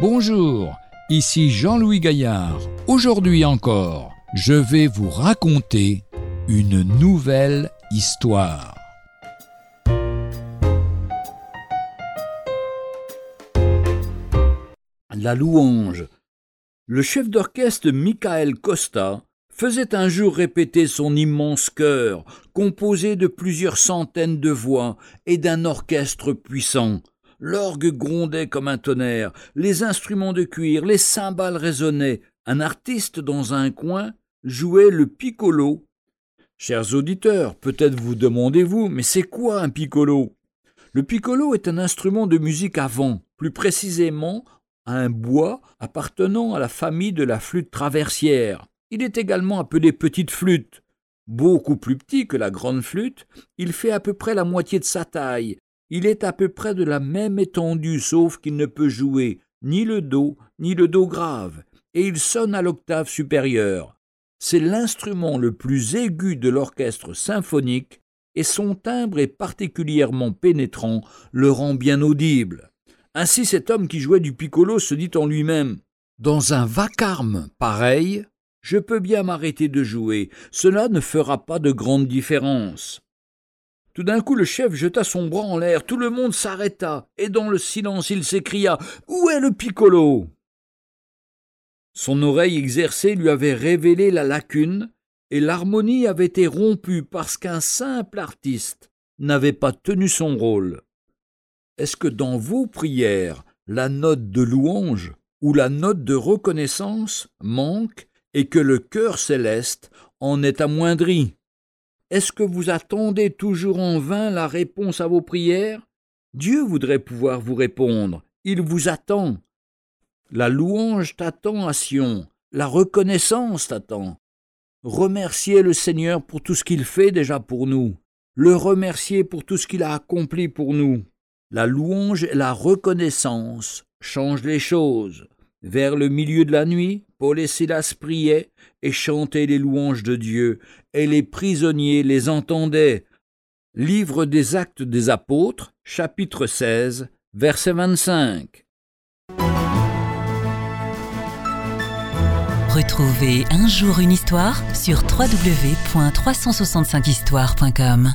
Bonjour, ici Jean-Louis Gaillard. Aujourd'hui encore, je vais vous raconter une nouvelle histoire. La louange. Le chef d'orchestre Michael Costa faisait un jour répéter son immense chœur, composé de plusieurs centaines de voix et d'un orchestre puissant. L'orgue grondait comme un tonnerre, les instruments de cuir, les cymbales résonnaient. Un artiste dans un coin jouait le piccolo. Chers auditeurs, peut-être vous demandez-vous, mais c'est quoi un piccolo? Le piccolo est un instrument de musique à vent, plus précisément un bois appartenant à la famille de la flûte traversière. Il est également appelé petite flûte. Beaucoup plus petit que la grande flûte, il fait à peu près la moitié de sa taille il est à peu près de la même étendue, sauf qu'il ne peut jouer ni le Do, ni le Do grave, et il sonne à l'octave supérieure. C'est l'instrument le plus aigu de l'orchestre symphonique, et son timbre est particulièrement pénétrant, le rend bien audible. Ainsi cet homme qui jouait du piccolo se dit en lui-même Dans un vacarme pareil, je peux bien m'arrêter de jouer, cela ne fera pas de grande différence. Tout d'un coup, le chef jeta son bras en l'air, tout le monde s'arrêta, et dans le silence il s'écria Où est le piccolo? Son oreille exercée lui avait révélé la lacune, et l'harmonie avait été rompue parce qu'un simple artiste n'avait pas tenu son rôle. Est-ce que dans vos prières, la note de louange ou la note de reconnaissance manque et que le cœur céleste en est amoindri? Est-ce que vous attendez toujours en vain la réponse à vos prières? Dieu voudrait pouvoir vous répondre. Il vous attend. La louange t'attend à Sion. La reconnaissance t'attend. Remerciez le Seigneur pour tout ce qu'il fait déjà pour nous. Le remercier pour tout ce qu'il a accompli pour nous. La louange et la reconnaissance changent les choses. Vers le milieu de la nuit, Paul et Silas priaient et chantaient les louanges de Dieu, et les prisonniers les entendaient. Livre des Actes des Apôtres, chapitre 16, verset 25. Retrouvez un jour une histoire sur www.365histoire.com.